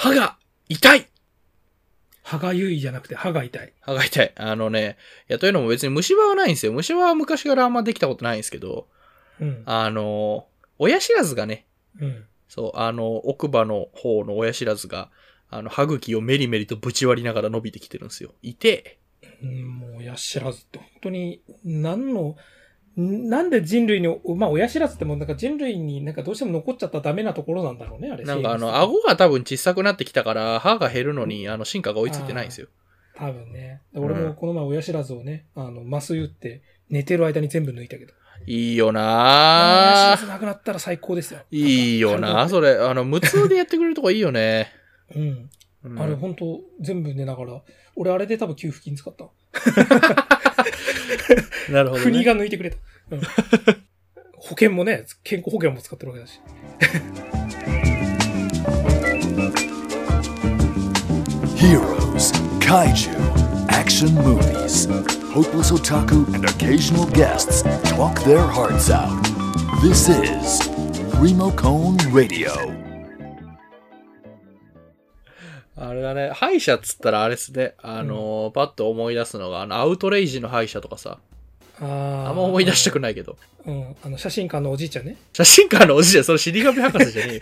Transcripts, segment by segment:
歯が痛い歯がゆいじゃなくて歯が痛い。歯が痛い。あのね、いや、というのも別に虫歯はないんですよ。虫歯は昔からあんまできたことないんですけど、うん。あの、親知らずがね、うん。そう、あの、奥歯の方の親知らずが、あの、歯茎をメリメリとぶち割りながら伸びてきてるんですよ。いて、うんもう親知らずって本当に何の、んなんで人類に、まあ親知らずってもうなんか人類になんかどうしても残っちゃったらダメなところなんだろうね、あれ。なんかあの、顎が多分小さくなってきたから、歯が減るのに、あの、進化が追いついてないんですよ。多分ね。俺もこの前親知らずをね、あの、麻酔打って寝てる間に全部抜いたけど。いいよ親知らなずなくなったら最高ですよ。いいよなそれ。れ、あの、無痛でやってくれるとこいいよね。うん。うんあれ本当全部寝ながら。俺あれで多分給付金使った。なるほど、ね。国が抜いてくれた。うん保険もね、健康保険も使ってるわけだし。Heroes, Kaiju, action movies. Hopeless otaku and occasional guests talk their hearts out. This is Remocone Radio. あれだね、歯医者っつったらあれっすね、あのーパッと思い出すのが、あの、アウトレイジの歯医者とかさ、ああ。あんま思い出したくないけど。うん。あの、写真館のおじいちゃんね。写真館のおじいちゃん、それ死神博士じゃね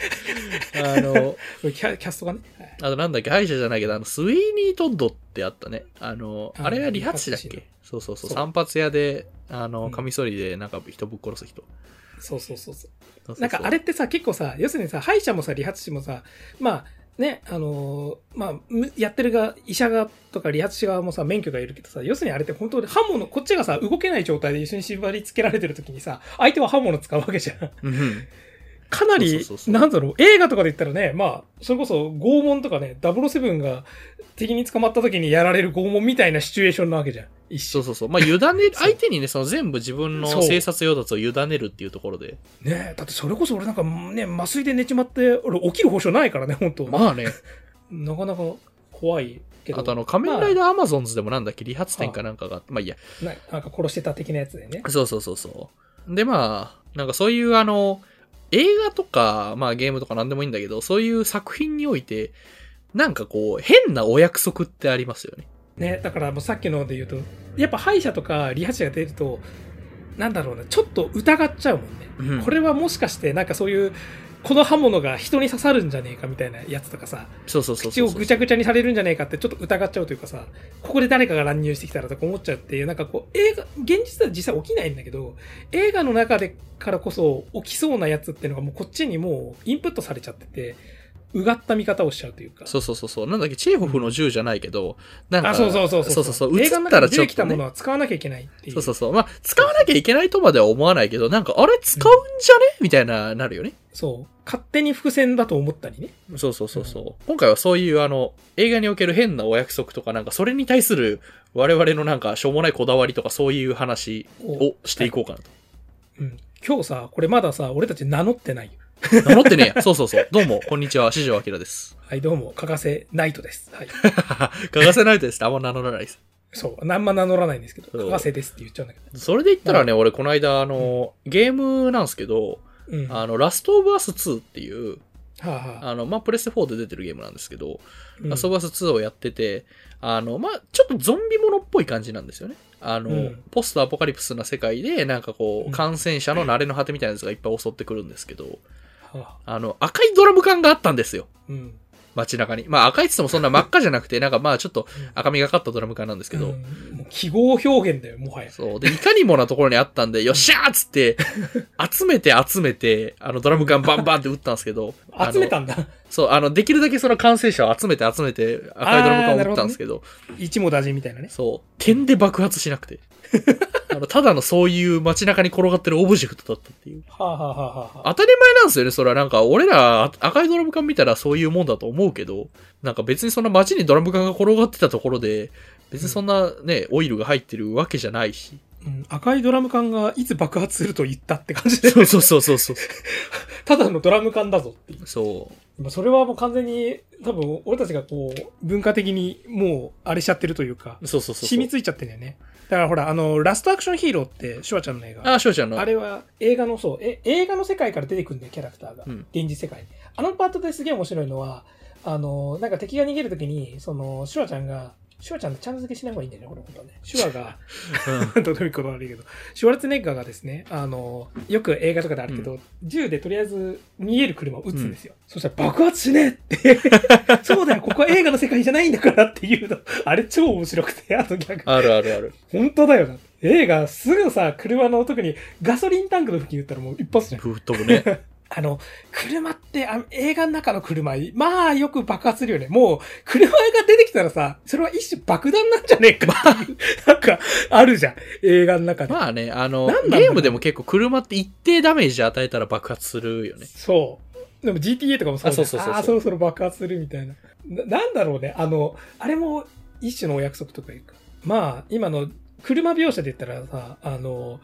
えよ。あの、キャキャストがね。はいあとなんだっけ、歯医者じゃないけど、あの、スウィーニートッドってあったね。あの、ああれは理髪師だっけ？そうそうそう、散髪屋で、あの、うんカミソリでなんか人ぶっ殺す人。そう。そうそうそうなんかあれってさ、結構さ、要するにさ、歯医者もさ、理髪師もさ、まあ、ね、あのーまあ、やってるが、医者側とか理髪師側もさ、免許がいるけどさ、要するにあれって本当に刃物、こっちがさ、動けない状態で一緒に縛り付けられてる時にさ、相手は刃物使うわけじゃん。うん。かなりなんだろう、映画とかで言ったらね、まあ、それこそ拷問とかね、007が敵に捕まった時にやられる拷問みたいなシチュエーションなわけじゃん。そうそうそう。まあ、委ねる、相手にね、その全部自分の生殺用奪を委ねるっていうところで。ねだってそれこそ俺なんかね、麻酔で寝ちまって、俺起きる保証ないからね、本当まあね、なかなか怖いけど。あとあの、仮面ライダーアマゾンズでもなんだっけ、理髪店かなんかがあって、まあいいや。ななんか殺してた的なやつでね。そうそうそうそう。で、まあ、なんかそういうあの、映画とか、まあゲームとかなんでもいいんだけど、そういう作品において、なんかこう、変なお約束ってありますよね。ね、だからもうさっきので言うと、やっぱ歯医者とか理髪師が出ると、なんだろうな、ちょっと疑っちゃうもんね。うんこれはもしかしてなんかそういう、この刃物が人に刺さるんじゃねえかみたいなやつとかさ、そうそうそう口。をぐちゃぐちゃにされるんじゃねえかってちょっと疑っちゃうというかさ、ここで誰かが乱入してきたらとか思っちゃうっていう、なんかこう、映画、現実では実際起きないんだけど、映画の中でからこそ起きそうなやつっていうのがもうこっちにもうインプットされちゃってて、うがった見方をしちゃうというか。そうそうそうそう。なんだっけ、チェーホフの銃じゃないけど、なんか、あ、そうそうそうそう。そうそうそう。映映画で出てきた。ものは使わなきゃいけないっていう。そうそうそう。まあ、使わなきゃいけないとまでは思わないけど、なんか、あれ使うんじゃね？みたいな、なるよね。そう。勝手に伏線だと思ったりね。そうそうそうそう。今回はそういうあの、映画における変なお約束とか、なんかそれに対する我々のなんかしょうもないこだわりとかそういう話をしていこうかなと。うん。今日さ、これまださ、俺たち名乗ってないよ。名乗ってねえや。そうそうそう。どうも、こんにちは、四条明です。はい、どうも、かがせナイトです。はい。欠かせないとですってあんま名乗らないです。そう。なんま名乗らないんですけど、かがせですって言っちゃうんだけど。それで言ったらね、俺この間あの、ゲームなんですけど、うん。はあの、ラストオブアス2っていう、あ、はあ、あの、まあ、プレステ4で出てるゲームなんですけど、うんラストオブアス2をやってて、あの、まあ、ちょっとゾンビものっぽい感じなんですよね。あの、うんポストアポカリプスな世界で、なんかこう感染者の慣れの果てみたいなやつがいっぱい襲ってくるんですけど、はあ、あの、赤いドラム缶があったんですよ。うん。街中に。まあ、赤いっつってもそんな 真っ赤じゃなくて、なんかまあ、ちょっと赤みがかったドラム缶なんですけど、うん記号表現だよ、もはや。そう。で、いかにもなところにあったんで、よっしゃーっつって、集めて集めて、あの、ドラム缶バンバンって撃ったんですけど、集めたんだ。そう、あの、できるだけその感染者を集めて集めて、赤いドラム缶を撃ったんですけど、一網打尽みたいなね。そう、点で爆発しなくて。あの、ただのそういう街中に転がってるオブジェクトだったっていう。はあ、はあはあはあ、当たり前なんですよね、それはなんか、俺ら赤いドラム缶見たらそういうもんだと思うけど、なんか別にそんな街にドラム缶が転がってたところで、別にそんなね、オイルが入ってるわけじゃないし。うん、赤いドラム缶がいつ爆発すると言ったって感じで、そうそうそうそうそう。ただのドラム缶だぞっていう。そう。まあそれはもう完全に、多分俺たちがこう、文化的にもうあれしちゃってるというか、そうそうそうそう。染みついちゃってんだよね。だからほら、あの、ラストアクションヒーローって、シュワちゃんの映画。ああ、翔ちゃんの。あれは映画のそう、え、映画の世界から出てくるんだよ、キャラクターが。うん現実世界に。あのパートですげえ面白いのは、あの、なんか敵が逃げるときに、その、シュワちゃんが、シュワちゃんちゃんと付けしない方がいいんだよね、これ本当はね。シュワが、どうでもいいこと悪いけど、シュワルツェネッガーがですね、あの、よく映画とかであるけど、銃でとりあえず見える車を撃つんですよ。そしたら爆発しねえって。そうだよ、ここは映画の世界じゃないんだからっていうの。あれ超面白くて、あと逆あるあるある。本当だよな。映画、すぐさ、車の特にガソリンタンクの付近打ったらもう一発じゃん。吹っ飛ぶね。あの、車ってあ、映画の中の車、まあよく爆発するよね。もう、車が出てきたらさ、それは一種爆弾なんじゃねえかっていう、なんか、あるじゃん。映画の中で。まあね、あのゲームでも結構車って一定ダメージ与えたら爆発するよね。そう。でも GTA とかもそうそうそうそうあーそろそろ爆発するみたいな。な、なんだろうね。あの、あれも一種のお約束とかいうか。まあ、今の車描写で言ったらさ、あの、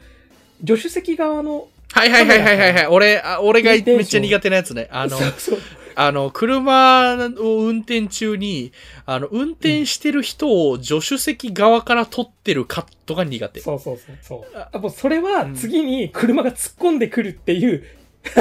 助手席側の、はいはいはいはいはいはい。俺、あ俺がめっちゃ苦手なやつね。あの、そうそうあの、車を運転中に、あの、運転してる人を助手席側から撮ってるカットが苦手。そうそうそうそう。あもうそれは次に車が突っ込んでくるっていう、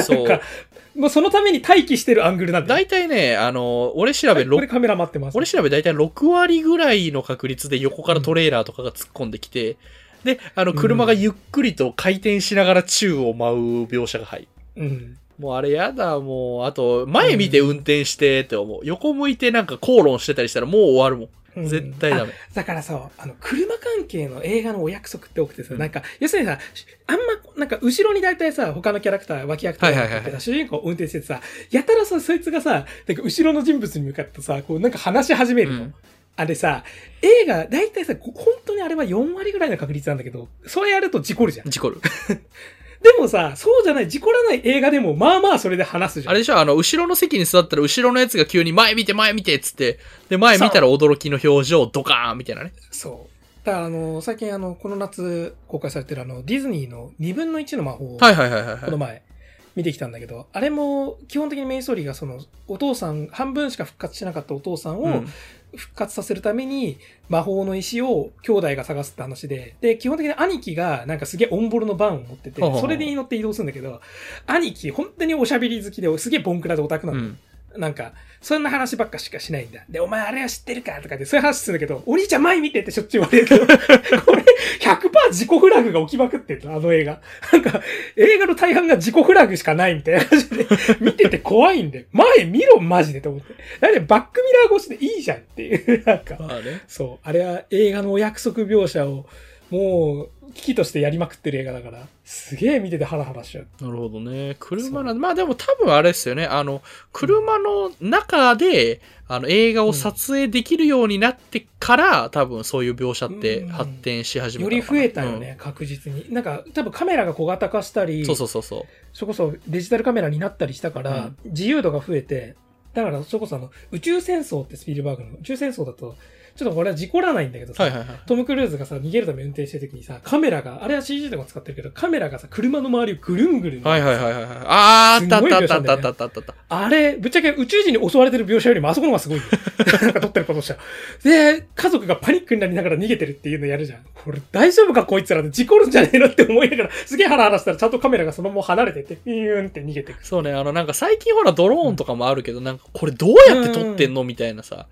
そう もうそのために待機してるアングルなんだよ。大体ね、あの、俺調べ、ろはいこれカメラ待ってます。俺調べ大体6割ぐらいの確率で横からトレーラーとかが突っ込んできて、で、あの、車がゆっくりと回転しながら宙を舞う描写が入る。うん。もうあれやだ、もう、あと、前見て運転してって思う。横向いてなんか口論してたりしたらもう終わるもうんん。絶対ダメ。だからさ、あの、車関係の映画のお約束って多くてさ、うんなんか、要するにさ、あんま、なんか、後ろに大体さ、他のキャラクター、脇役とか主人公運転しててさ、やたらさ、そいつがさ、なんか後ろの人物に向かってさ、こう、なんか話し始めるの。うんあれさ、映画、大体さ、こ本当にあれは4割ぐらいの確率なんだけど、それやると事故るじゃん。事故る。でもさ、そうじゃない、事故らない映画でも、まあまあそれで話すじゃん。あれでしょ？あの、後ろの席に座ったら後ろのやつが急に前見て前見てっつって、で、前見たら驚きの表情、ドカーンみたいなね。そう。だからあの、最近あの、この夏公開されてるあの、ディズニーの2分の1の魔法を、はいはいはいはいはい。この前、見てきたんだけど、あれも、基本的にメインストーリーがその、お父さん、半分しか復活しなかったお父さんをうん復活させるために、魔法の石を兄弟が探すって話で、で、基本的に兄貴がなんかすげえオンボロのバンを持っててそれに乗って移動するんだけど、兄貴、本当におしゃべり好きで、すげえボンクラでオタクなの。うん。なんか、そんな話ばっかしかしないんだ。で、お前あれは知ってるかとかで、そういう話するんだけど、お兄ちゃん前見てってしょっちゅう言われるけど、これ、100%自己フラグが起きまくってるの、あの映画。なんか、映画の大半が自己フラグしかないみたいな感じで、見てて怖いんで、前見ろ、マジでと思って。だってバックミラー越しでいいじゃんっていう、なんか、まあね。そう、あれは映画のお約束描写を、もう、危機としてやりまくってる映画だから、すげえ見ててハラハラしちゃう。なるほどね。車なんまあでも多分あれですよね。あの、車の中で、あの、映画を撮影できるようになってから、多分そういう描写ってうん発展し始めたのかなより増えたよね、確実に。なんか、多分カメラが小型化したり、うんそうそうそうそう。それこそデジタルカメラになったりしたから、自由度が増えて、だからそれこそあの、宇宙戦争ってスピルバーグの宇宙戦争だと、ちょっとこれは事故らないんだけどさ、はいはいはい。トム・クルーズがさ、逃げるため運転してる時にさ、カメラが、あれは CG とか使ってるけど、カメラがさ、車の周りをぐるんぐるん。はいはいはいはい。あー、あったあったあったあったあったあったあれ、ぶっちゃけ宇宙人に襲われてる描写よりもあそこの方がすごいよ。なんか撮ってることしたら。で、家族がパニックになりながら逃げてるっていうのやるじゃん。これ大丈夫かこいつらで事故るんじゃねえのって思いながら、すげえハラハラしたらちゃんとカメラがそのまま離れてって、ピューンって逃げてく。そうね、あの、なんか最近ほらドローンとかもあるけど、なんかこれどうやって撮ってんのみたいなさ。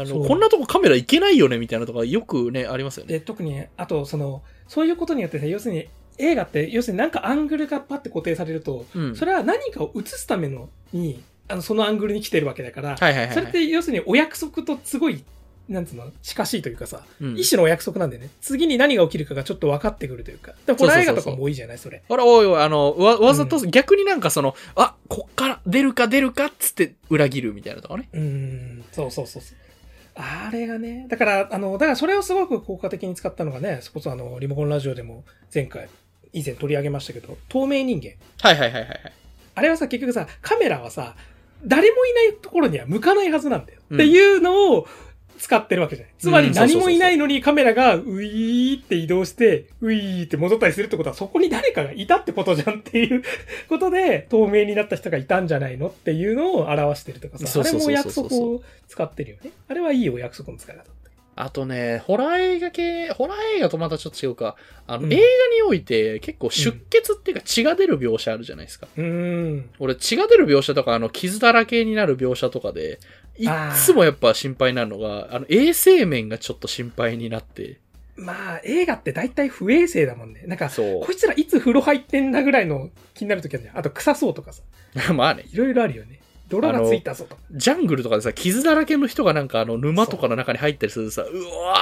あの、こんなとこカメラ行けないよねみたいなとかよくね、ありますよね。で、特に、あと、その、そういうことによってさ、要するに、映画って、要するになんかアングルがパッて固定されると、うん。それは何かを映すためのに、あの、そのアングルに来てるわけだから、はいはいはいはい。それって要するにお約束とすごい、なんつうの、近しいというかさ、うん一種のお約束なんでね、次に何が起きるかがちょっと分かってくるというか。でホラー映画とかも多いじゃない、それ。あら、おいおい、あの、わ、わざと、逆になんかその、あ、こっから出るか出るかっつって裏切るみたいなとかね。うーん、そうそうそうそう。あれがね、だから、あの、だからそれをすごく効果的に使ったのがね、そこそあの、リモコンラジオでも前回、以前取り上げましたけど、透明人間。はいはいはいはいはい。あれはさ、結局さ、カメラはさ、誰もいないところには向かないはずなんだよ。うんっていうのを使ってるわけじゃない。つまり何もいないのにカメラがウィーって移動して、ウィーって戻ったりするってことは、そこに誰かがいたってことじゃんっていう ことで、透明になった人がいたんじゃないのっていうのを表してるとかさ、あれも約束を使ってるよね。あれはいいお約束の使い方。あとね、ホラー映画系、ホラー映画とまたちょっと違うか。あの、うん映画において結構出血っていうか血が出る描写あるじゃないですか。うーん。俺血が出る描写とか、あの、傷だらけになる描写とかで、いっつもやっぱ心配になるのが、あの、衛生面がちょっと心配になって。まあ、映画って大体不衛生だもんね。なんか、そうこいつらいつ風呂入ってんだぐらいの気になるときあるじゃん。あと、臭そうとかさ。まあね、いろいろあるよね。泥がついたぞとか。ジャングルとかでさ、傷だらけの人がなんかあの、沼とかの中に入ったりするとさ、うわー、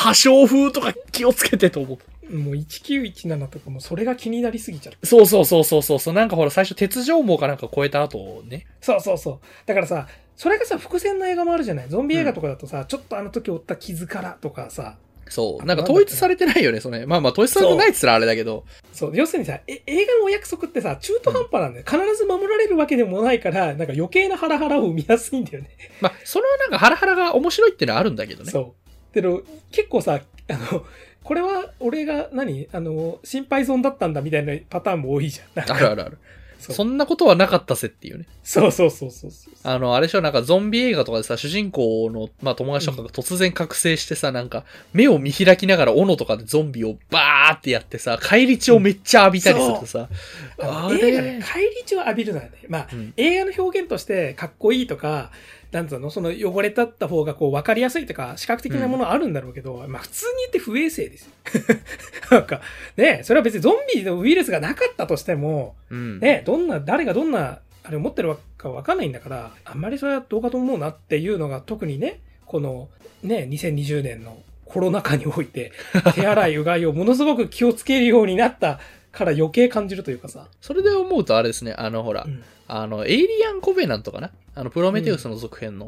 破傷風とか気をつけてと思う。もう1917とかもそれが気になりすぎちゃう。そうそうそうそうそうそう、なんかほら最初鉄条網かなんか超えた後ね。そうそうそう。だからさ、それがさ、伏線の映画もあるじゃない。ゾンビ映画とかだとさ、ちょっとあの時負った傷からとかさ、そう。なんか統一されてないよね、それ。まあまあ統一されてないっつったらあれだけど。そう、要するにさ、え映画のお約束ってさ、中途半端なんだよ。必ず守られるわけでもないから、なんか余計なハラハラを生みやすいんだよね。まあ、そのなんかハラハラが面白いっていうのはあるんだけどね。そう。けど、結構さ、あの、これは俺が何？あの、心配損だったんだみたいなパターンも多いじゃん。なんかあるあるある。そう。そんなことはなかったぜっていうね。そうそうそうそうそう。あの、あれでしょ、なんかゾンビ映画とかでさ、主人公の、まあ友達とかが突然覚醒してさ、なんか、目を見開きながら斧とかでゾンビをバーってやってさ、返り血をめっちゃ浴びたりするとさ、ああれ。の映画ね、返り血を浴びるのはね、まあ、うん。映画の表現としてかっこいいとか、なんつうの、その汚れたった方がこう分かりやすいとか、視覚的なものはあるんだろうけど、まあ普通に言って不衛生ですよ。なんか、ね、それは別にゾンビのウイルスがなかったとしても、うん。ね、どんな、誰がどんな、あれを持ってるか分かんないんだから、あんまりそれはどうかと思うなっていうのが特にね、この、ね、2020年のコロナ禍において、手洗い、うがいをものすごく気をつけるようになったから余計感じるというかさ。それで思うとあれですね、あのほら、うんあの、エイリアンコベナントかな？あの、プロメテウスの続編の。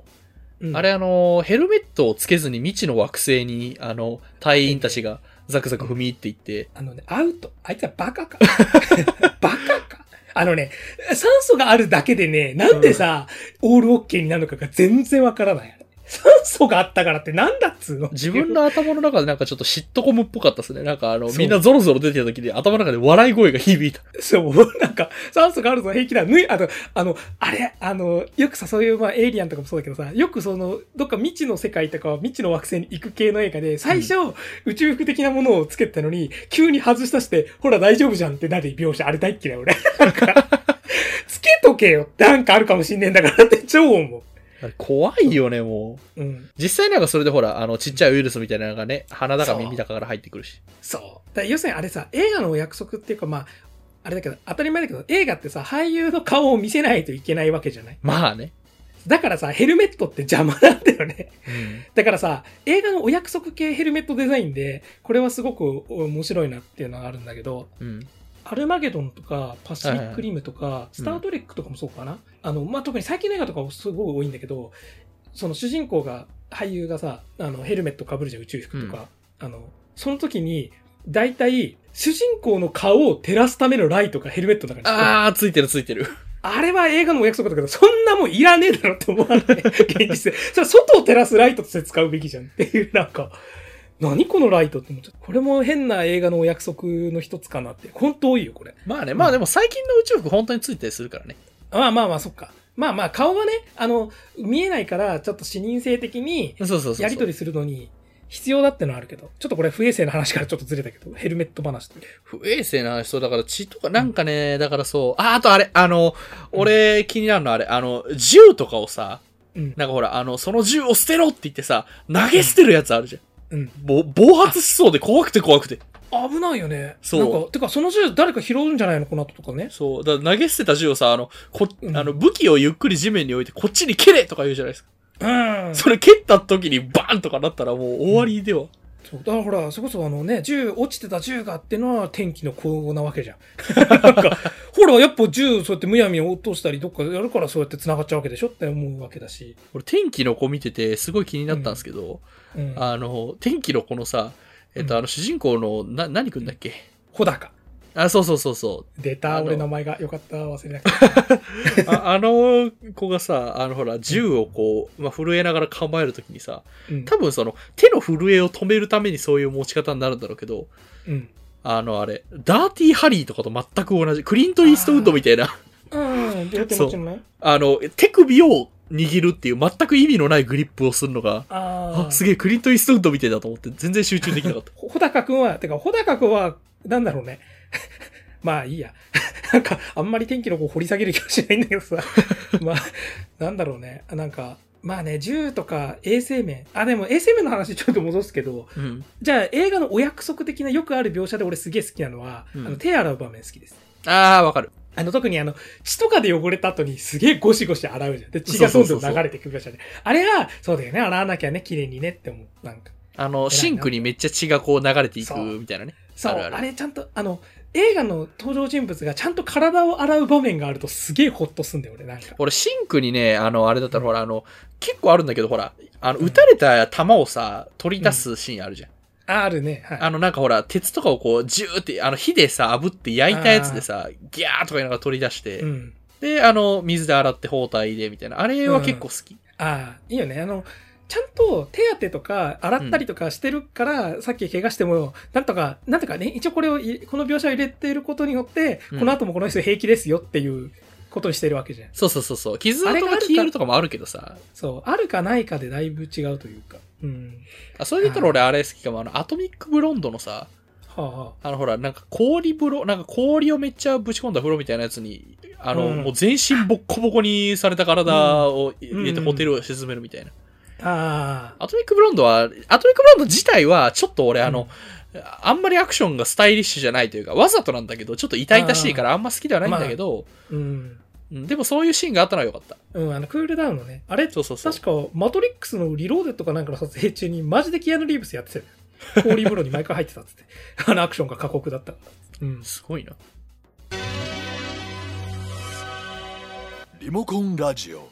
うんあれあの、ヘルメットをつけずに未知の惑星に、あの、隊員たちがザクザク踏み入っていって、あのね、アウト。あいつはバカか。バカか。あのね、酸素があるだけでね、なんでさ、オールオッケーになるのかが全然わからない。酸素があったからってなんだっつうの？自分の頭の中でなんかちょっとシットコムっぽかったですね。なんかあの、みんなゾロゾロ出てた時に頭の中で笑い声が響いた。そう、なんか、酸素があるぞ、平気だ。ぬい、あと、あの、あれ、あの、よくさ、そういう、まあ、エイリアンとかもそうだけどさ、よくその、どっか未知の世界とか、未知の惑星に行く系の映画で、最初、宇宙服的なものをつけてたのに、急に外し出して、ほら大丈夫じゃんってなる描写、あれ大っ嫌い、俺。なんか、つけとけよなんかあるかもしんねえんだからって超思あれ怖いよね、もう。う。うん。実際なんかそれでほら、あの、ちっちゃいウイルスみたいなのがね、鼻だか耳だかから入ってくるし。そう。だ要するにあれさ、映画のお約束っていうか、まあ、あれだけど、当たり前だけど、映画ってさ、俳優の顔を見せないといけないわけじゃない？まあね。だからさ、ヘルメットって邪魔なんだよね。うん。だからさ、映画のお約束系ヘルメットデザインで、これはすごく面白いなっていうのがあるんだけど、うん。アルマゲドンとか、パシフィックリムとか、いスタートレックとかもそうかな？あの、まあ、特に最近の映画とかすごい多いんだけど、その主人公が、俳優がさ、あの、ヘルメット被るじゃん、宇宙服とか。あの、その時に、大体、主人公の顔を照らすためのライトがヘルメットの中にああー、ついてるついてる。あれは映画のお約束だけど、そんなもんいらねえだろって思わない。現実で。それは外を照らすライトとして使うべきじゃんっていう、なんか、何このライトって思っちゃった。これも変な映画のお約束の一つかなって。本当多いよ、これ。まあね、まあでも最近の宇宙服本当についたりするからね。まあまあまあ、そっか。まあまあ、顔がね、あの、見えないから、ちょっと視認性的にそうそうそうそう。やり取りするのに必要だってのはあるけど、ちょっとこれ不衛生な話からちょっとずれたけど、ヘルメット話。不衛生な話、そう、だから血とか、なんかね、だからそう、あ、あとあれ、あの、俺気になるのはあれ、あの、銃とかをさ、うん。なんかほら、あの、その銃を捨てろって言ってさ、投げ捨てるやつあるじゃん。うん。ぼ、暴発しそうで怖くて怖くて。危ないよね。そうなんか、てか、その銃誰か拾うんじゃないのこの後とかね。そう。だ投げ捨てた銃をさ、あの、こ、うんあの、武器をゆっくり地面に置いて、こっちに蹴れとか言うじゃないですか。うん。それ蹴った時にバーンとかなったらもう終わりでは。そう。だからほら、それこそあのね、銃、落ちてた銃がってのは天気の子なわけじゃん。なんか、ほら、やっぱ銃、そうやってむやみに落としたり、どっかでやるからそうやって繋がっちゃうわけでしょって思うわけだし。俺、天気の子見てて、すごい気になったんですけど、うん。あの、天気の子のさ、えっと、うんあの、主人公の、な、何くんだっけ？ほだか。あ、そうそうそうそう。出た、俺名前が。よかった、忘れなくて。ああの子がさ、あのほら、銃をこう、まあ、震えながら構えるときにさ、うん。多分その、手の震えを止めるためにそういう持ち方になるんだろうけど、うん。あのあれ、ダーティーハリーとかと全く同じ、クリント・イーストウッドみたいな、うん、両手持ちのね。あの、手首を握るっていう全く意味のないグリップをするのが、あすげえ、クリント・イーストウッドみたいだと思って、全然集中できなかった。ほ 穂高くんは、てか、穂高くんは、なんだろうね。まあいいや。なんか、あんまり天気の子掘り下げる気はしないんだけどさ。まあ、なんだろうね。なんか、まあね、銃とか衛生面。あ、でも衛生面の話ちょっと戻すけど、うん。じゃあ映画のお約束的なよくある描写で俺すげえ好きなのは、うんあの手洗う場面好きです。ああ、わかる。あの、特にあの、血とかで汚れた後にすげえゴシゴシ洗うじゃん。で、血がどんどん流れてくるじゃん。あれは、そうだよね、洗わなきゃね、綺麗にねって思う。なんか。あの、シンクにめっちゃ血がこう流れていくみたいなね。そう、あるあるあれちゃんと、あの、映画の登場人物がちゃんと体を洗う場面があるとすげえホッとすんだよ、俺、なんか。俺、シンクにね、あの、あれだったら、ほら、あの、結構あるんだけど、ほら、あの、撃たれた弾をさ、取り出すシーンあるじゃん。ああるね、はい。あの、なんかほら、鉄とかをこう、ジューって、あの、火でさ、炙って焼いたやつでさ、ギャーとかいうのが取り出して、うん。で、あの、水で洗って包帯で、みたいな。あれは結構好き。ああ、いいよね。あの、ちゃんと手当てとか洗ったりとかしてるから、さっき怪我しても、なんとか、なんとかね、一応これをい、この描写を入れていることによって、うんこの後もこの人平気ですよっていうことにしてるわけじゃん。そうそうそうそう。傷跡が消えるとかもあるけどさ。そう。あるかないかでだいぶ違うというか。うん。あそれで言ったら俺あれ好きかも。あの、アトミックブロンドのさ、はあ、はあのほら、なんか氷風呂、なんか氷をめっちゃぶち込んだ風呂みたいなやつに、あの、うんもう全身ボッコボコにされた体を入れてうんホテルを沈めるみたいな。あ。あアトミックブロンドは、アトミックブロンド自体はちょっと俺あの、あんまりアクションがスタイリッシュじゃないというか、わざとなんだけど、ちょっと痛々しいからあんま好きではないんだけど、あ。うん。うんでもそういうシーンがあったのはよかった。うん、あの、クールダウンのね。あれ、そうそうそう。確か、マトリックスのリローデットかなんかの撮影中に、マジでキアヌ・リーブスやってたよね。氷風呂に毎回入ってたっつって。あのアクションが過酷だったから。うん。すごいな。リモコンラジオ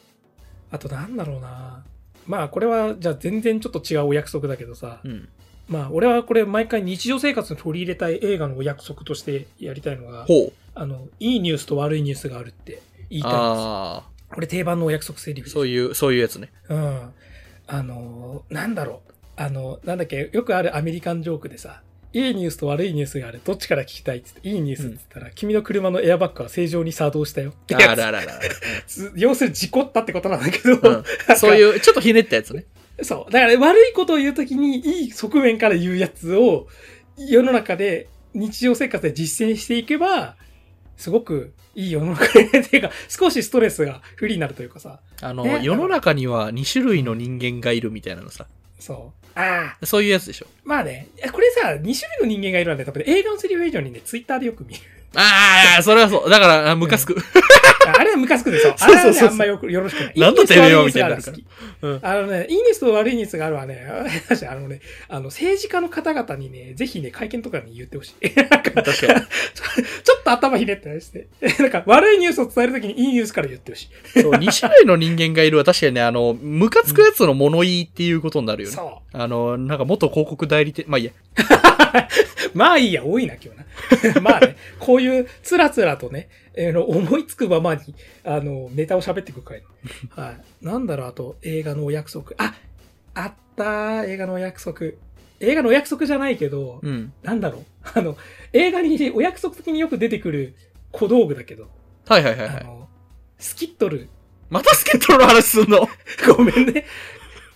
あとなんだろうなまあこれはじゃあ全然ちょっと違うお約束だけどさ、うん。まあ俺はこれ毎回日常生活に取り入れたい映画のお約束としてやりたいのが。あの、いいニュースと悪いニュースがあるって言いたいんですこれ定番のお約束セリフ。そういう、そういうやつね。うん。あの、なんだろう。あの、なんだっけ、よくあるアメリカンジョークでさ、いいニュースと悪いニュースがある。どっちから聞きたい？っつって、いいニュースって言ったら、君の車のエアバッグは正常に作動したよあらららら。つ 要するに事故ったってことなんだけど、うんそういう、ちょっとひねったやつね。そう。だから悪いことを言うときに、いい側面から言うやつを、世の中で、日常生活で実践していけば、すごくいい世の中で、っていうか、少しストレスが不利になるというかさ。あの、ね世の中には2種類の人間がいるみたいなのさ。そう。ああ。そういうやつでしょ。まあね、これさ、2種類の人間がいるなんて、多分映画のセリフ以上にね、ツイッターでよく見る。ああ、それはそう。だから、あムカつく。ああれはムカつくでしょ。あれはね、あんまよく、よろしくない。なんだてめえよみたいになあのね、いいニュースと悪いニュースがあるわね。あのね、あの、政治家の方々にね、ぜひね、会見とかに言ってほしい。なんか、確かに。ちょちょっと頭ひねったりして。なんか、悪いニュースを伝えるときにいいニュースから言ってほしい。そう、2種類の人間がいるは確かにね、あの、ムカつくやつの物言いっていうことになるよね。そあの、なんか元広告代理店、まあいいや。う。まあいいや、多いな、今日な。まあね、こういう、つらつらとね、えーの思いつくままに、あの、ネタを喋っていく回。はい。なんだろう、あと、映画のお約束。あ、あったー、映画のお約束。映画のお約束じゃないけど、うん。なんだろう。あの、映画にお約束的によく出てくる小道具だけど、はいはいはいはい。スキットル。またスケットルの話すんの？ごめんね。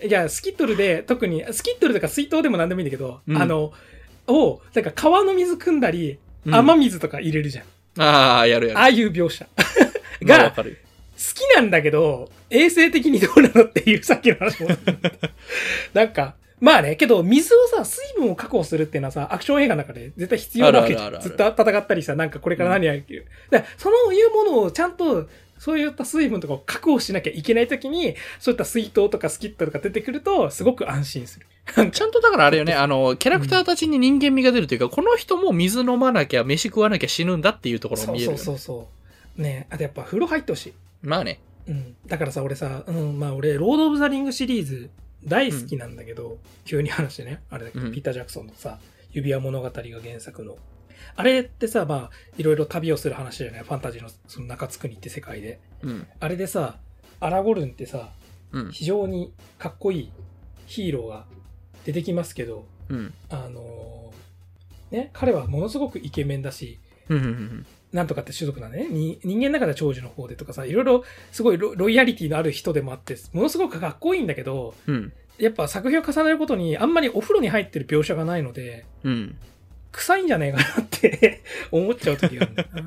いや、スキットルで、特に、スキットルとか水筒でも何でもいいんだけど、うんあの、を、なんか川の水汲んだり、うん雨水とか入れるじゃん。ああ、やるやる。ああいう描写。が。好きなんだけど、衛生的にどうなのっていうさっきの話も。なんか、まあね、けど水をさ、水分を確保するっていうのはさ、アクション映画の中で絶対必要なわけじゃん。ずっと戦ったりさ、なんかこれから何やるっていう。だからそういうものをちゃんと、そういった水分とかを確保しなきゃいけないときに、そういった水筒とかスキットとか出てくると、すごく安心する。ちゃんとだからあれよね、あの、キャラクターたちに人間味が出るというか、この人も水飲まなきゃ、飯食わなきゃ死ぬんだっていうところがそうそう見えるよね。そうそう。ねあとやっぱ風呂入ってほしい。まあね。うん。だからさ、俺さ、うん、まあ俺、ロード・オブ・ザ・リングシリーズ大好きなんだけど、急に話してね、あれだけど、うんピーター・ジャクソンのさ、指輪物語が原作の。あれってさ、まあ、いろいろ旅をする話じゃない？ファンタジーのその中津国って世界で。うん。あれでさ、アラゴルンってさ、うん。非常にかっこいいヒーローが出てきますけど、うん。あのーね、彼はものすごくイケメンだし、うん。うん。なんとかって種族なんでね。に人間の中では長寿の方でとかさ、いろいろすごいロロイヤリティのある人でもあって、ものすごくかっこいいんだけど、うん。やっぱ作品を重ねることにあんまりお風呂に入ってる描写がないので、うん。臭いんじゃねえかなって 思っちゃう時があるんだよな。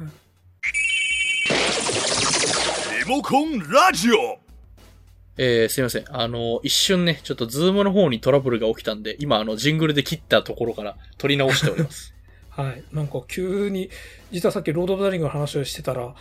リモコンラジオえー、すいません。あの、一瞬ね、ちょっとズームの方にトラブルが起きたんで、今あの、ジングルで切ったところから撮り直しております。はい。なんか急に、実はさっきロード・オブ・ザ・リングの話をしてたら、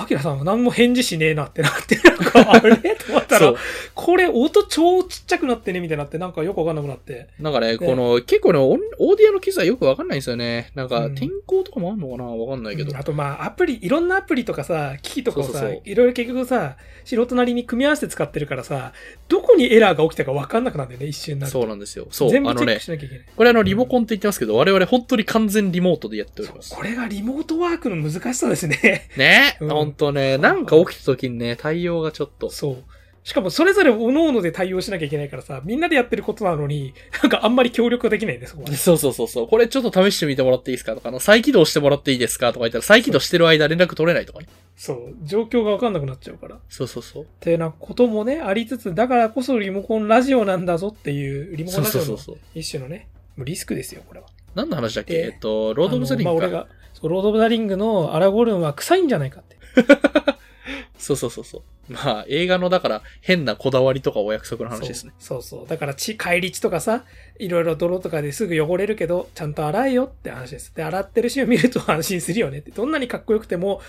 アキラさんが何も返事しねえなってなって、なんか、あれ？と思ったら。これ音超ちっちゃくなってね、みたいになって、なんかよくわかんなくなって。なんかね、この、結構ね、オーディオの機材よくわかんないんですよね。なんか、うん天候とかもあんのかな？わかんないけど。あとまあ、アプリ、いろんなアプリとかさ、機器とかをさ、そうそうそういろいろ結局さ、素人なりに組み合わせて使ってるからさ、どこにエラーが起きたかわかんなくなるんだよね、一瞬にな。そうなんですよ。そう、全部チェック、しなきゃいけない。これあの、リモコンって言ってますけど、我々本当に完全リモートでやっております。これがリモートワークの難しさですね。ね、うんほんとね、なんか起きた時にね、対応がちょっと。そう。しかもそれぞれ各々で対応しなきゃいけないからさ、みんなでやってることなのに、なんかあんまり協力できないね、そこはね。そうそうそうそう。これちょっと試してみてもらっていいですかとか、あの、再起動してもらっていいですかとか言ったら、再起動してる間連絡取れないとかね。そう。状況がわかんなくなっちゃうから。っそうそうそう。ていうなこともね、ありつつ、だからこそリモコンラジオなんだぞっていう、リモコそうンラジオのそうそうそう。一種のね、もうリスクですよ、これは。何の話だっけ？ええっと、ロード・オブ・ザ・リングか。まあ、俺が、そうロード・オブ・ザ・リングのアラゴルンは臭いんじゃないかって。そうそうそうそう。まあ、映画のだから変なこだわりとかお約束の話ですね。そうそう。だから、血、帰り血とかさ、いろいろ泥とかですぐ汚れるけど、ちゃんと洗えよって話です。で、洗ってるシーンを見ると安心するよねって。どんなにかっこよくても、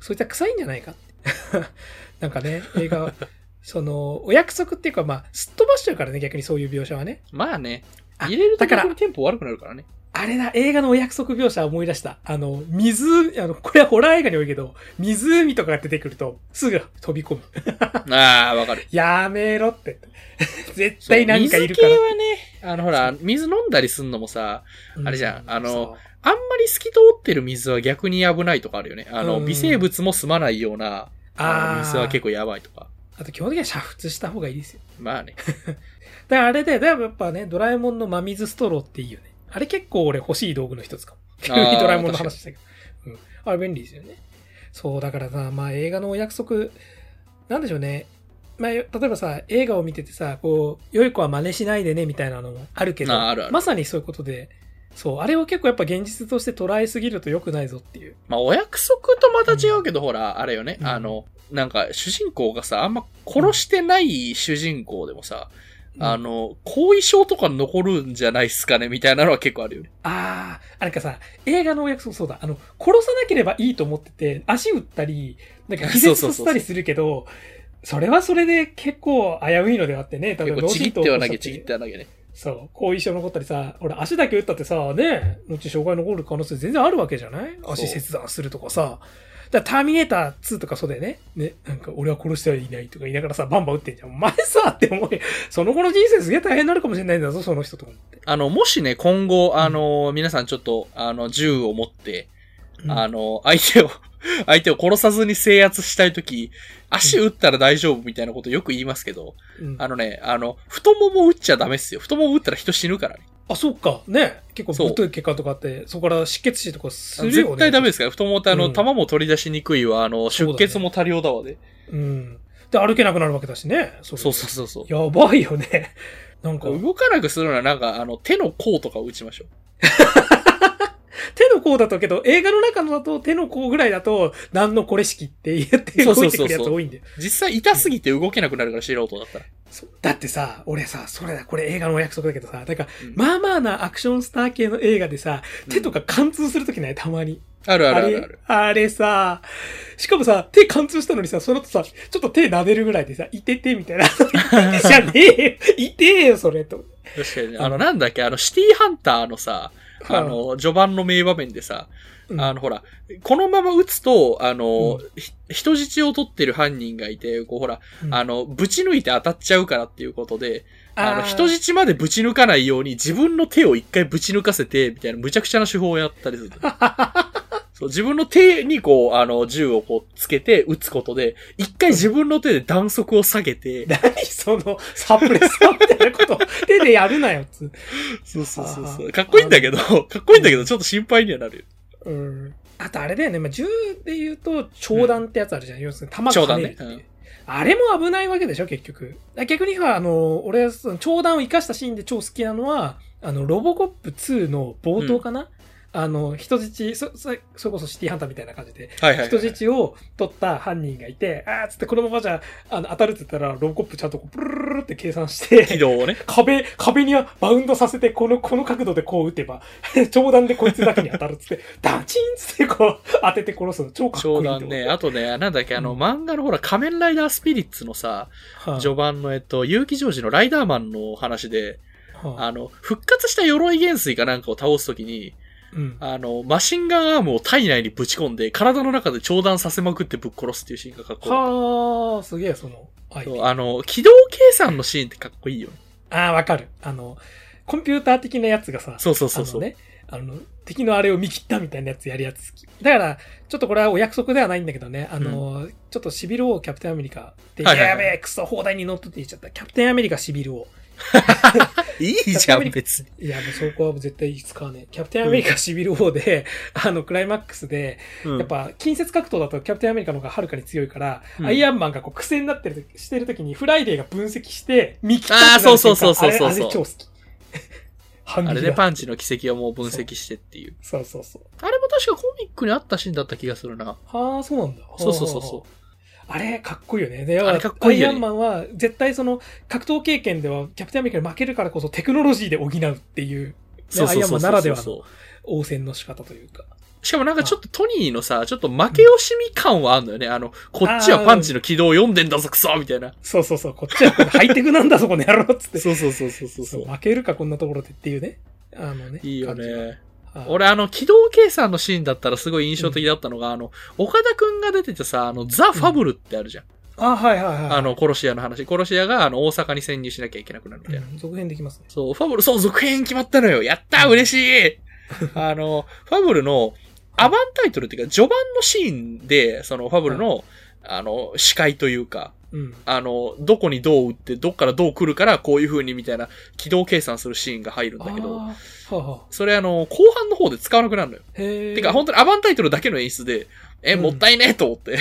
そいつは臭いんじゃないかって。なんかね、映画は、その、お約束っていうか、まあ、すっ飛ばしちゃうからね、逆にそういう描写はね。まあね。あ入れるとだから逆にテンポ悪くなるからね。あれだ、映画のお約束描写思い出した。あの、水、あの、これはホラー映画に多いけど、湖とかが出てくると、すぐ飛び込む。ああ、わかる。やめろって。絶対なんかいるから。水系はね、あのほら、水飲んだりすんのもさ、うあれじゃんあのそうあんまり透き通ってる水は逆に危ないとかあるよね。あの、うん微生物も住まないような、あのあ水は結構。構やばいとか。あと基本的には煮沸した方がいいですよ。まあね。だからあれで、だやっぱね、ドラえもんの真水ストローっていいよね。あれ結構俺欲しい道具の一つかも。急に ドラえもんの話したけど。うん。あれ便利ですよね。そう、だからさ、まあ映画のお約束、なんでしょうね。まあ、例えばさ、映画を見ててさ、こう、良い子は真似しないでね、みたいなのもあるけど、ああるあるまさにそういうことで、そう、あれを結構やっぱ現実として捉えすぎると良くないぞっていう。まあ、お約束とまた違うけど、ほら、あれよね。うんあの、なんか、主人公がさ、あんま殺してない主人公でもさ、あの、後遺症とか残るんじゃないっすかねみたいなのは結構あるよね。ああ、あれかさ、映画のお約束そうだ、あの、殺さなければいいと思ってて、足打ったり、なんか気絶させたりするけど、それはそれで結構危ういのであってね、例えば結構ちぎってはなきゃ、ちぎってはなきゃね。そう、後遺症残ったりさ、俺足だけ打ったってさ、ね、後障害残る可能性全然あるわけじゃない？足切断するとかさ。だターミネーター2とかそうだよね。ね、なんか俺は殺してはいないとか言いながらさ、バンバン撃ってんじゃん。お前さ って思い、その後の人生すげえ大変になるかもしれないんだぞ、その人と思って。あの、もしね、今後、あの、皆さんちょっと、あの、銃を持って、うんあの、相手を、相手を殺さずに制圧したいとき、足打ったら大丈夫みたいなことよく言いますけど、うんあのね、あの、太もも打っちゃダメっすよ。太もも打ったら人死ぬからね。あ、そっか。ね。結構ぶっとい血管とかあって、そこから湿血死とかするよね。絶対ダメですから。太ももってあの、うん玉も取り出しにくいわ、あの、出血も多量だわで。うん。で、歩けなくなるわけだしね。そうそうそうそう。やばいよね。なんか、動かなくするのはなんか、あの、手の甲とかを打ちましょう。手の甲だとけど、映画の中のだと手の甲ぐらいだと、何のこれ式って言って動いてくるやつ多いんだよ。実際痛すぎて動けなくなるから、素人だったら。だってさ、俺さ、それだ、これ映画のお約束だけどさ、だから、うんまあまあなアクションスター系の映画でさ、手とか貫通するときないたまに。あるあるあるあれ。、あれさ、しかもさ、手貫通したのにさ、その後さ、ちょっと手撫でるぐらいでさ、いてて、みたいな。いててじゃねえよ。いてえよ、それと。確かにね。あの、なんだっけ、あの、シティハンターのさ、あの、序盤の名場面でさ、うん。あの、ほら、このまま撃つと、あの、うひ人質を取ってる犯人がいて、こう、ほら、うん。あの、ぶち抜いて当たっちゃうからっていうことで、あの、ー人質までぶち抜かないように自分の手を一回ぶち抜かせて、みたいな無茶苦茶な手法をやったりする。そう、自分の手にこう、あの、銃をこう、つけて撃つことで、一回自分の手で弾速を下げて、何その、サプレッサーみたいなこと、手でやるなよ、つ。そうそうそうそう。かっこいいんだけど、かっこいいんだけど、ちょっと心配にはなるよ。うん。あとあれだよね、まあ、銃で言うと、長弾ってやつあるじゃん。要するに弾長弾がねるっていう。ねうんあれも危ないわけでしょ、結局。逆には、あの、俺はその長弾を生かしたシーンで超好きなのは、あの、ロボコップ2の冒頭かな、あの、人質、そ、そそれこそシティハンターみたいな感じで。人質を取った犯人がいて、あーっつってこのままじゃ、あの、当たるって言ったら、ロボコップちゃんとこう、プルルルルって計算して、軌道をね。壁、壁にはバウンドさせて、この、この角度でこう撃てば、長弾でこいつだけに当たるっつって、ダチンっつってこう、当てて殺すの超かっこいい長。弾ね。あとね、なんだっけ、あの、うん漫画のほら、仮面ライダースピリッツのさ、はあ序盤の、えっと、結城ジョージのライダーマンの話で、はああの、復活した鎧元帥かなんかを倒すときに、うん。あの、マシンガンアームを体内にぶち込んで、体の中で長弾させまくってぶっ殺すっていうシーンがかっこいい。はあ、すげえ、その、はい。そうあの、起動計算のシーンってかっこいいよね。ああ、わかる。あの、コンピューター的なやつがさ、そうそうそうそう。ね、あの、敵のあれを見切ったみたいなやつやるやつ好き。だから、ちょっとこれはお約束ではないんだけどね、あの、ちょっとシビル王キャプテンアメリカで、はいはいはいやべえ、クソ、放題に乗っ取って言っちゃった。キャプテンアメリカシビル王。いいじゃん、別に。いや、もうそこは絶対使わねえ。キャプテンアメリカシビル・ウォーで、あの、クライマックスで、うんやっぱ、近接格闘だとキャプテンアメリカの方がはるかに強いから、うんアイアンマンがこう劣勢になってる、してる時にフライデーが分析して、見切ったあーってなるそうそうそうそうそうあれ超好き。あれね、パンチの軌跡をもう分析してっていう。そうそうそう。あれも確かコミックにあったシーンだった気がするな。はあ、そうなんだ。そうそうそうそうう。あれ、かっこいいよね。で、あれかっこいいよねアイアンマンは、絶対その、格闘経験では、キャプテンアメリカに負けるからこそ、テクノロジーで補うっていう、ねそうそうそうそうアイアンマンならではの応戦の仕方というか。しかもなんかちょっとトニーのさ、ちょっと負け惜しみ感はあんのよね。あの、こっちはパンチの軌道を読んでんだぞ、クソみたいな。そうそうそう、こっちはハイテクなんだ、そこの野郎っつって。そうそうそうそうそうそう負けるか、こんなところでっていうね。あのね。いいよ。ね。はい俺あの、軌道計算のシーンだったらすごい印象的だったのが、あの、岡田くんが出ててさ、あの、ザ・ファブルってあるじゃん。あ、はいはいはい。あの、殺し屋の話。殺し屋が、あの、大阪に潜入しなきゃいけなくなるみたいな。うん、続編できますね。そう、ファブル、そう、続編決まったのよ。やった嬉しい あの、ファブルの、アバンタイトルっていうか、序盤のシーンで、その、ファブルの、あの、視界というか、うん。あの、どこにどう打って、どっからどう来るから、こういう風にみたいな、軌道計算するシーンが入るんだけど、はあ、はあ、それあの、後半の方で使わなくなるのよ。てか、本当にアバンタイトルだけの演出で、え、うんもったいねえと思って。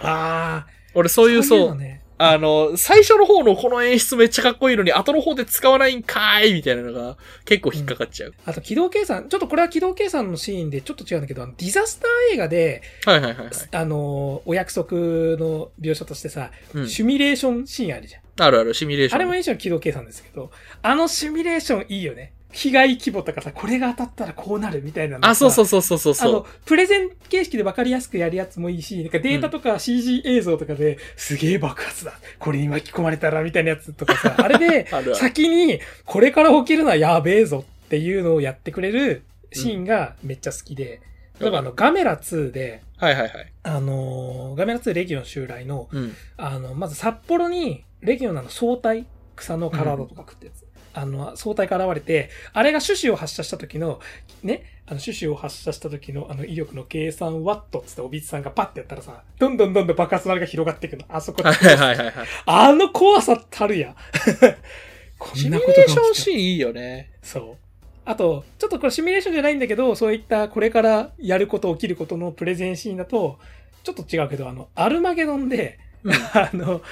ああ、俺そういうそう、のね。あの、最初の方のこの演出めっちゃかっこいいのに、後の方で使わないんかーいみたいなのが結構引っかかっちゃう。あと、軌道計算。ちょっとこれは軌道計算のシーンでちょっと違うんだけど、あのディザスター映画で、はいはいはいはい。あの、お約束の描写としてさ、うん。シミュレーションシーンあるじゃん。あるある、シミュレーション。あれも一種の軌道計算ですけど、あのシミュレーションいいよね。被害規模とかさ、これが当たったらこうなるみたいなのさあ、そうそうそうそうそうそあのう。、プレゼン形式で分かりやすくやるやつもいいし、なんかデータとか CG 映像とかで、すげえ爆発だ。これに巻き込まれたらみたいなやつとかさ、あれで先に、これから起きるのはやべえぞっていうのをやってくれるシーンがめっちゃ好きで、例えばあの、ガメラ2で、はいはいはい。あのーガメラ2レギオン襲来の、うん。あの、まず札幌に、レギオンのあの総体、草の体とか食ってやつ。あの、総体が現れて、あれが種子を発射した時の、ね、あの、種子を発射した時の、あの、威力の計算ワットっつって、おびつさんがパッてやったらさ、どんどんどんどん爆発のあれが広がっていくの。あそこはいはいはいはい。あの怖さたるや。こシミュんなことが起きたレーションシーンいいよね。そう。あと、ちょっとこれシミュレーションじゃないんだけど、そういったこれからやること、起きることのプレゼンシーンだと、ちょっと違うけど、あの、アルマゲドンで、うん あの、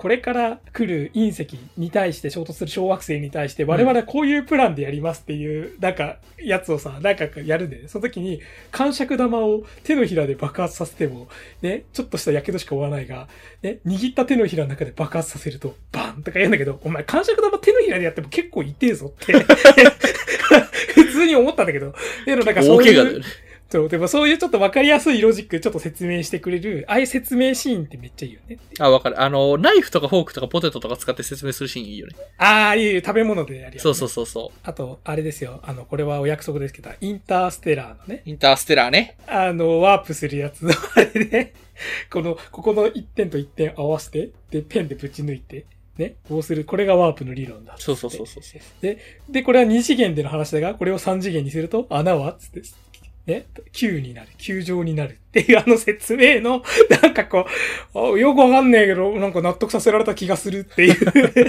これから来る隕石に対して衝突する小惑星に対して我々はこういうプランでやりますっていう、なんか、やつをさ、なんかやるんで、ね、その時に、感触玉を手のひらで爆発させても、ね、ちょっとした火傷しか負わないが、ね、握った手のひらの中で爆発させると、バンとか言うんだけど、お前感触玉手のひらでやっても結構痛えぞって、普通に思ったんだけど、でもなんかそういう。そう、でもそういうちょっとわかりやすいロジックちょっと説明してくれる、ああいう説明シーンってめっちゃいいよね。あ、わかる。あの、ナイフとかフォークとかポテトとか使って説明するシーンいいよね。ああ、いい食べ物でやるやつねそうそうそうそう。あと、あれですよ。あの、これはお約束ですけど、インターステラーのね、インターステラーね。あの、ワープするやつの、あれで、この、ここの1点と1点合わせて、で、ペンでぶち抜いて、ね、こうする、これがワープの理論だ。そうそうそうそうそう。で、これは2次元での話だが、これを3次元にすると、穴はつって、ね、9になる、9乗になるっていうあの説明の、なんかこう、あよくわかんねえけど、なんか納得させられた気がするっていう。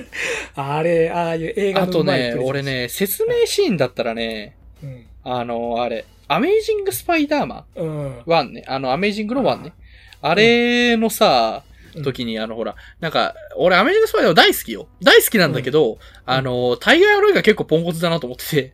あれ、ああいう映画のあとね、俺ね、説明シーンだったらね、うん。あの、あれ、アメイジング・スパイダーマうんン。1ね。あの、アメイジングの1ね。あれのさ、うん時に、あの、ほら、なんか、俺、アメイジング・スパイダーマン大好きよ。大好きなんだけど、あの、大概俺が結構ポンコツだなと思ってて、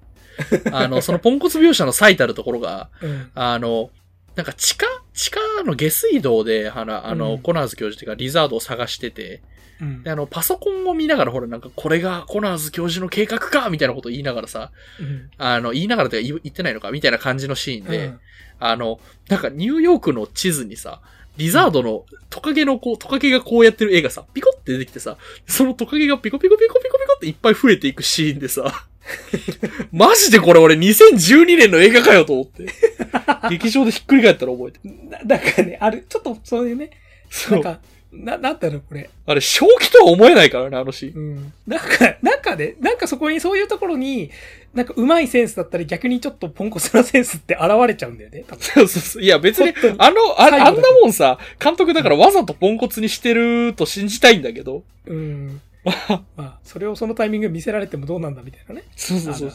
あの、そのポンコツ描写の最たるところが、うん。あの、なんか地下地下の下水道で、あの、あのうん。コナーズ教授っていうか、リザードを探してて、うん。で、あの、パソコンを見ながら、ほら、なんか、これがコナーズ教授の計画かみたいなことを言いながらさ、うん。あの、言いながらというか言言ってないのかみたいな感じのシーンで、うん。あの、なんか、ニューヨークの地図にさ、リザードのトカゲのこう、トカゲがこうやってる絵がさ、ピコって出てきてさ、そのトカゲがピコピコピコピコピコっていっぱい増えていくシーンでさ、マジでこれ俺2012年の映画かよと思って。劇場でひっくり返ったら覚えてる。なだからね、ある、ちょっとそういうね、そう。なんか、な、なんだろう、これ。あれ、正気とは思えないからね、あのシーン。うん。なんか、なんかね、なんかそこにそういうところに、なんか上手いセンスだったり逆にちょっとポンコツなセンスって現れちゃうんだよね。多分そうそうそう。いや、別にあの、ああんなもんさ、監督だからわざとポンコツにしてると信じたいんだけど。うん。まあ、それをそのタイミングで見せられてもどうなんだみたいなね。そうそうそう。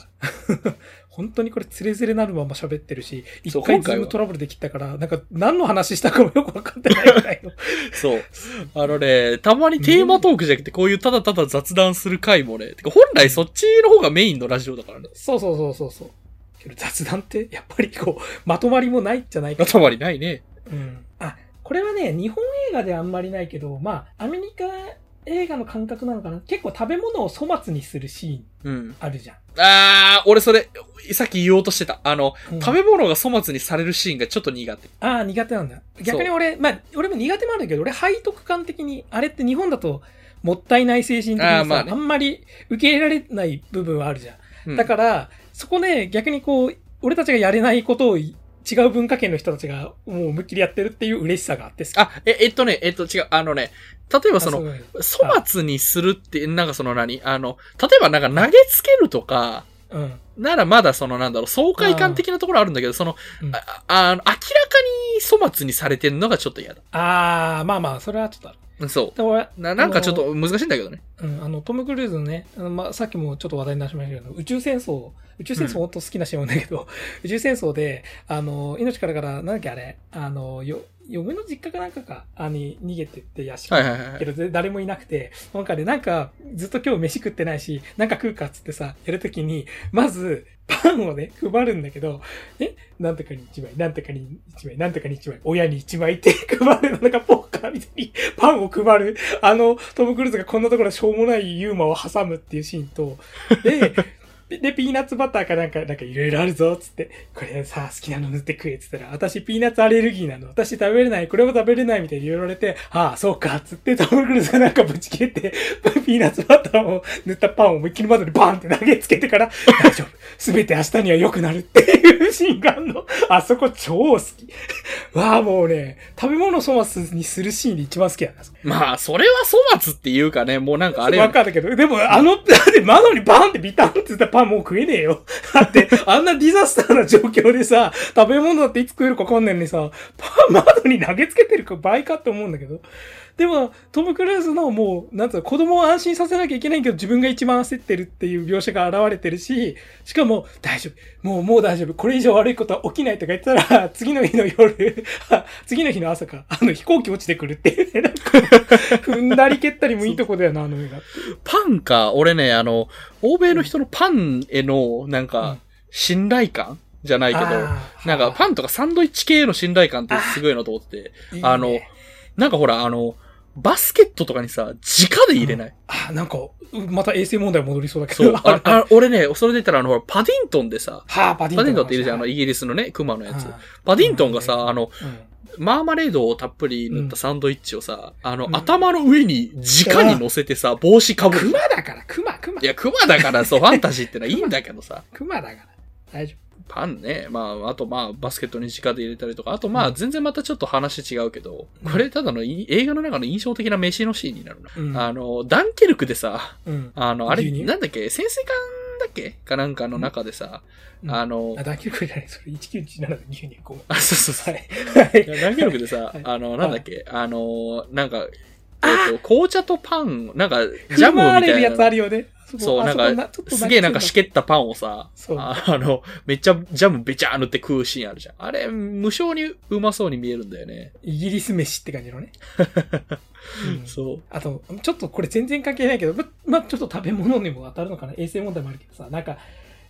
本当にこれつれづれなるまま喋ってるし、一回ズームトラブルで切ったから、なんか何の話したかもよくわかってないぐらいの。そう。あのね、たまにテーマトークじゃなくて、こういうただただ雑談する回もね、てか本来そっちの方がメインのラジオだからね。そうそうそうそうそう。けど雑談って、やっぱりこう、まとまりもないんじゃないかまとまりないね。うん。あ、これはね、日本映画ではあんまりないけど、まあ、アメリカ映画の感覚なのかな？結構食べ物を粗末にするシーンうん。あるじゃん。あー、俺それ、さっき言おうとしてた。あの、うん食べ物が粗末にされるシーンがちょっと苦手。ああ、苦手なんだ。逆に俺、まあ、俺も苦手もあるけど、俺背徳感的に、あれって日本だと、もったいない精神的にさ、あ,、あーまあねんまり受け入れられない部分はあるじゃん。うんだから、そこで逆にこう、俺たちがやれないことをい違う文化圏の人たちがもう思いっきりやってるっていう嬉しさがあって。あ、え、えっとね、えっと違う、あのね、例えばその、の、粗末にするって、なんかその何？あの、例えばなんか投げつけるとか、うん。ならまだそのなんだろう、爽快感的なところあるんだけど、その、うんああの、明らかに粗末にされてるのがちょっと嫌だ。ああ、まあまあ、それはちょっとある。うんそで俺う。ななんかちょっと難しいんだけどね。うん、あの、トム・クルーズのね、あのまあ、さっきもちょっと話題に出しましたけど、宇宙戦争、宇宙戦争うん本当好きなシーンなんだけど、宇宙戦争で、あの、命からから、なんだっけあれ、あの、よ、嫁の実家かなんかか、あに逃げてって屋敷はいはいはいけ。ど、で誰もいなくて、なんかで、なんか、ずっと今日飯食ってないし、なんか食うかっつってさ、やるときに、まず、パンをね、配るんだけど、えなんとかに1枚、なんとかに1枚、なんとかに1枚、親に1枚って 配るの、なんかポッカーみたいにパンを配る、あの、トム・クルーズがこんなところでしょうもないユーモアを挟むっていうシーンと、で、で、ピーナッツバターかなんか、なんかいろいろあるぞ、つって、これさ、好きなの塗って食え、つったら、私ピーナッツアレルギーなの、私食べれない、これも食べれない、みたいに言われて、ああ、そうか、つって、トム・クルーズがなんかぶち切れて、ピーナッツバターを塗ったパンを思いっきり窓にバンって投げつけてから、大丈夫、すべて明日には良くなるっていうシーンがあるの。あそこ超好き。わあ、もうね、食べ物を粗末にするシーンで一番好きだな。まあ、それは粗末っていうかね、もうなんかあれよわかるけど、でも、あの、だって窓にバンってビタンって言ったパンもう食えねえよ。だって、あんなディザスターな状況でさ、食べ物だっていつ食えるかわかんないのにさ、パン窓に投げつけてるか倍かって思うんだけど。でも、トム・クルーズのもう、なんつうの、子供を安心させなきゃいけないけど、自分が一番焦ってるっていう描写が現れてるし、しかも、大丈夫。もう、もう大丈夫。これ以上悪いことは起きないとか言ったら、次の日の夜、あ 次の日の朝か、あの、飛行機落ちてくるっていうね、なんか、踏んだり蹴ったりもいいとこだよな、あの映画。パンか、俺ね、あの、欧米の人のパンへの、なんか、信頼感じゃないけど、なんかパンとかサンドイッチ系の信頼感ってすごいなと思ってて、いいね。あの、なんかほら、あの、バスケットとかにさ、直で入れない？あ、なんか、また衛生問題戻りそうだけど。そう。ああ俺ね、それで言ったら、あの、パディントンでさ、はあ、パディントン。パディントンっているじゃん、あの、イギリスのね、クマのやつ。パディントンがさ、あの、マーマレードをたっぷり塗ったサンドイッチをさ、あの、うん頭の上に直に乗せてさ、帽子かぶる。熊だから、熊、熊い。や、クマだからそう、ファンタジーってのはいいんだけどさ。熊だから。大丈パンね。まあ、あとまあ、バスケットに直で入れたりとか。あとまあ、全然またちょっと話違うけど、これただのい映画の中の印象的な飯のシーンになるな。あの、ダンケルクでさ、うん。あの、あれ、なんだっけ？潜水艦だっけ？かなんかの中でさ、うんあのあ、、ダンキルクじゃない、それ1917で牛乳ごめん。あ、そうそうそう。はい。ダンケルクでさはい、あの、なんだっけ、あの、なんか、えっと、紅茶とパン、なんか、ジャムジャムあれるやみたいな。つあるよね。そう、なんか、すげえなんかしけったパンをさ、ああの、めっちゃジャムべちゃー塗って食うシーンあるじゃん。あれ、無性にうまそうに見えるんだよね。イギリス飯って感じのね。うんそう。あと、ちょっとこれ全然関係ないけど、ま、まあ、ちょっと食べ物にも当たるのかな衛生問題もあるけどさ、なんか、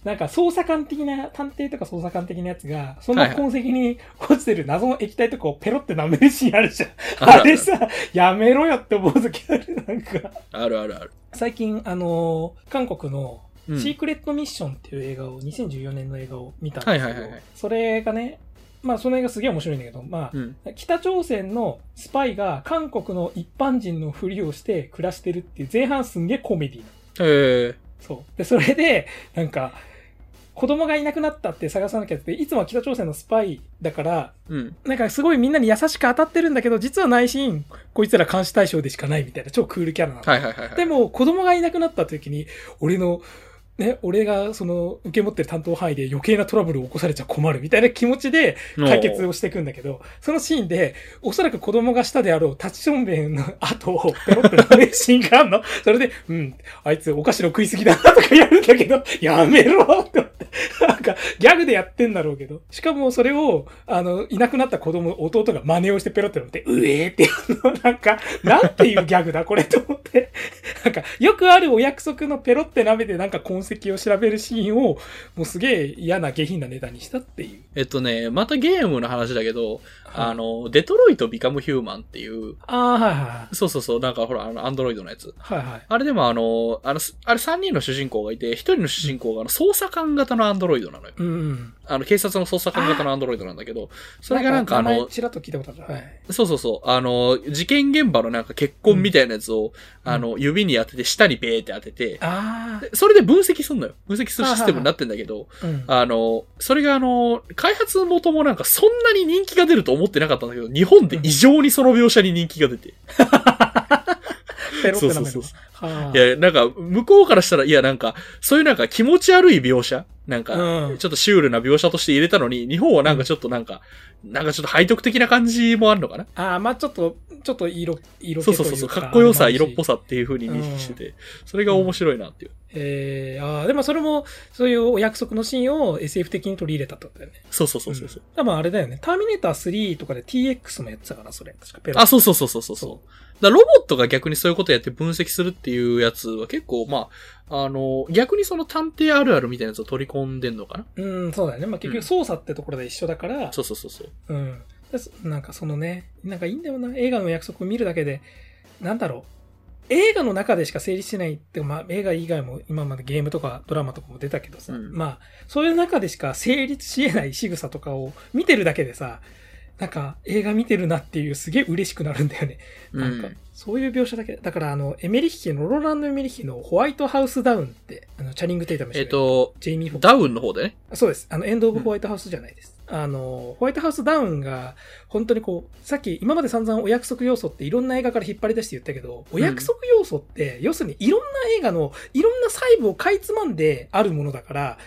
なんか捜査官的な、探偵とか捜査官的なやつが、その痕跡に落ちてる謎の液体とかをペロって舐めるシーンあるじゃん。あれさ、やめろよって思う時ある。なんか。あるあるある。最近、あのー韓国のうんシークレットミッションっていう映画を、2014年の映画を見たんですけど、それがね、まあその映画すげえ面白いんだけど、まあ、うん。北朝鮮のスパイが韓国の一般人のふりをして暮らしてるっていう前半すんげえコメディなの。へえ。そう。で、それで、なんか、子供がいなくなったって探さなきゃって、いつもは北朝鮮のスパイだから、うん。なんかすごいみんなに優しく当たってるんだけど、実は内心、こいつら監視対象でしかないみたいな超クールキャラなの。はいはいはいはい。でも、子供がいなくなった時に、俺の、ね、俺がその受け持ってる担当範囲で余計なトラブルを起こされちゃ困るみたいな気持ちで解決をしていくんだけど、そのシーンで、おそらく子供がしたであろう立ちションベンの後をペロッシーンがあるの。それで、うん、あいつお菓子の食いすぎだなとかやるんだけど、やめろ。なんか、ギャグでやってんだろうけど。しかもそれを、あの、いなくなった子供、弟が真似をしてペロって舐めて、うえーって。なんか、なんていうギャグだこれと思って。なんか、よくあるお約束のペロって舐めてなんか痕跡を調べるシーンを、もうすげえ嫌な下品なネタにしたっていう。えっとね、またゲームの話だけど、あの、デトロイト・ビカム・ヒューマンっていう、ああ、はいはそうそうそう、なんかほら、あの、アンドロイドのやつ。い。はいはい。あれでもあの、あの、すあれ3人の主人公がいて、1人の主人公があの捜査官型のアンドロイドなのよ。うんうん。あの、警察の捜査官型のアンドロイドなんだけど、それがなんかあの、ちらっと聞いたことある。はい。そうそうそう、あの、事件現場のなんか血痕みたいなやつを、あの、指に当てて、下にペーって当てて、あでそれで分析すんのよ。分析するシステムになってんだけど、あ、の、それがあの、開発元もなんかそんなに人気が出ると思ってなかったんだけど、日本で異常にその描写に人気が出て。ペロって舐める。そうそうはいや、なんか、向こうからしたら、いや、なんか、そういうなんか気持ち悪い描写なんか、うんちょっとシュールな描写として入れたのに、日本はなんかちょっとなんか、なんかちょっと背徳的な感じもあるのかな？ああ、まあちょっと、ちょっと色、色気といううそうそそうそう、かっこよさ、色っぽさ。さっていう風に認識してて、それが面白いなっていう。えー、ああ、でもそれも、そういうお約束のシーンを SF 的に取り入れたってことだよね。そうそうそうそうそう。多分あれだよね。ターミネーター3とかで TX もやってたから、それ。確かペロあ、そうそうそうそうそうそう。だロボットが逆にそういうことやって分析するっていうやつは結構、まあ、あの、逆にその探偵あるあるみたいなやつを取り込んでんのかな？うん、そうだよね。まあ結局操作ってところで一緒だから、そうそうそうそう。うん。なんかそのね、なんかいいんだよな。映画の約束を見るだけで、なんだろう。映画の中でしか成立しないって、まあ映画以外も今までゲームとかドラマとかも出たけどさ、うんまあそういう中でしか成立し得ない仕草とかを見てるだけでさ、なんか映画見てるなっていうすげえ嬉しくなるんだよね。なんかうん、そういう描写だけ。だからあの、エメリッヒの、ロロランド・エメリッヒのホワイトハウスダウンって、あの、チャリング・テイタムえっ、と、ジェイミー・フォックスダウンの方でね。そうです。あの、エンド・オブ・ホワイトハウスじゃないです。あの、ホワイトハウスダウンが、本当にこう、さっき、今まで散々お約束要素っていろんな映画から引っ張り出して言ったけど、お約束要素って、要するにいろんな映画の、いろんな細部をかいつまんであるものだから、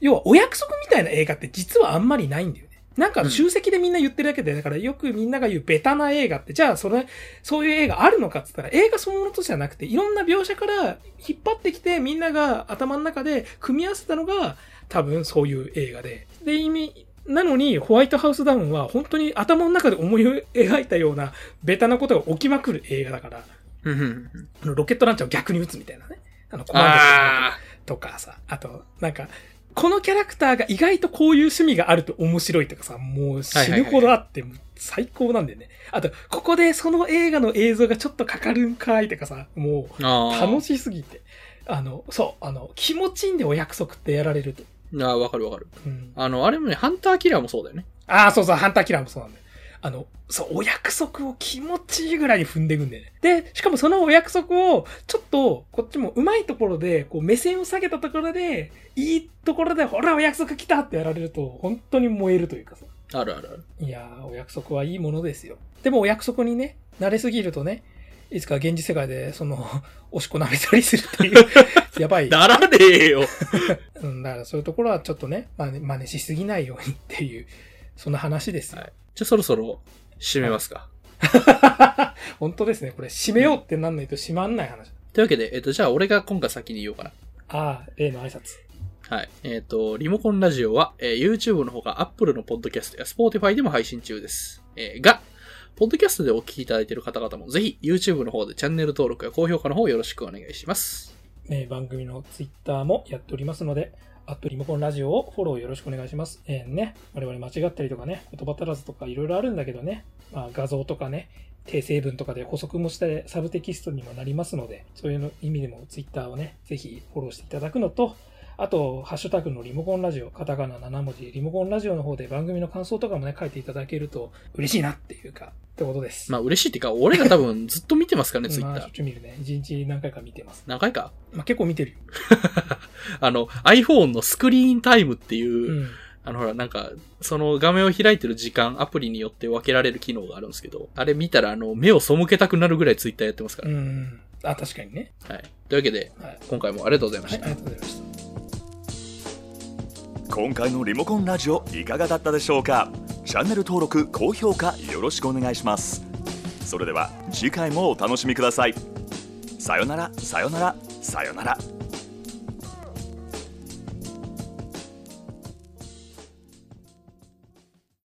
要はお約束みたいな映画って実はあんまりないんだよね。なんかうん集積でみんな言ってるだけで、だからよくみんなが言うベタな映画って、じゃあそれ、そういう映画あるのかって言ったら、映画そのものとじゃなくて、いろんな描写から引っ張ってきて、みんなが頭の中で組み合わせたのが、多分そういう映画で。で、意味、なのに、ホワイトハウスダウンは本当に頭の中で思い描いたようなベタなことが起きまくる映画だから、ロケットランチャーを逆に撃つみたいなね。あの、コマンドあとかさ、あと、なんか、このキャラクターが意外とこういう趣味があると面白いとかさ、もう死ぬほどあって、最高なんだよね。あと、ここでその映画の映像がちょっとかかるんかいとかさ、もう。楽しすぎて。あの、そう、あの、気持ちいいんでお約束ってやられると。ああ、わかるわかる。うん、あの、あれもね、ハンターキラーもそうだよね。ああ、そうそう、ハンターキラーもそうなんだよ。あの、そう、お約束を気持ちいいぐらいに踏んでいくんだよね。で、しかもそのお約束を、ちょっと、こっちもうまいところで、こう、目線を下げたところで、いいところで、ほら、お約束来たってやられると、本当に燃えるというかさ。あるあるある。いやー、お約束はいいものですよ。でもお約束にね、慣れすぎるとね、いつか現実世界で、その、おしっこ舐めたりするっていう、やばい。ならねえよ。うん、だからそういうところはちょっとね、真似真似しすぎないようにっていう、そんな話ですよ。はいじゃあそろそろ締めますか。本当ですね。これ、締めようってなんないと締まんない話。というわけで、えっと、じゃあ俺が今回先に言おうかな。ああ、例の挨拶。はい。えっ、と、リモコンラジオは、えー YouTube のほか Apple のポッドキャストや Spotify でも配信中です。えーが、ポッドキャストでお聞きいただいている方々もぜひ YouTube の方でチャンネル登録や高評価の方よろしくお願いします。えー番組のツイッターもやっておりますので、アットリモコンラジオをフォローよろしくお願いします。えーね、我々間違ったりとかね、言葉足らずとかいろいろあるんだけどね、まあ、画像とかね、訂正文とかで補足もしてサブテキストにもなりますので、そういう意味でもツイッターをね、ぜひフォローしていただくのと、あと、ハッシュタグのリモコンラジオ、カタカナ7文字、リモコンラジオの方で番組の感想とかもね、書いていただけると嬉しいなっていうか、ってことです。まあ嬉しいっていうか、俺が多分ずっと見てますからね、まあ、しょっ。ちゅう見るね。一日何回か見てます。何回か？まあ、結構見てるよ。あの、iPhone のスクリーンタイムっていう、うん。あのほら、なんか、その画面を開いてる時間、アプリによって分けられる機能があるんですけど、あれ見たら、あの、目を背けたくなるぐらい Twitter やってますから。うん。あ、確かにね。はい。というわけで、はい。今回もありがとうございまはい、した。ありがとうございました。今回のリモコンラジオいかがだったでしょうか？チャンネル登録高評価よろしくお願いします。それでは次回もお楽しみください。さよならさよならさよなら。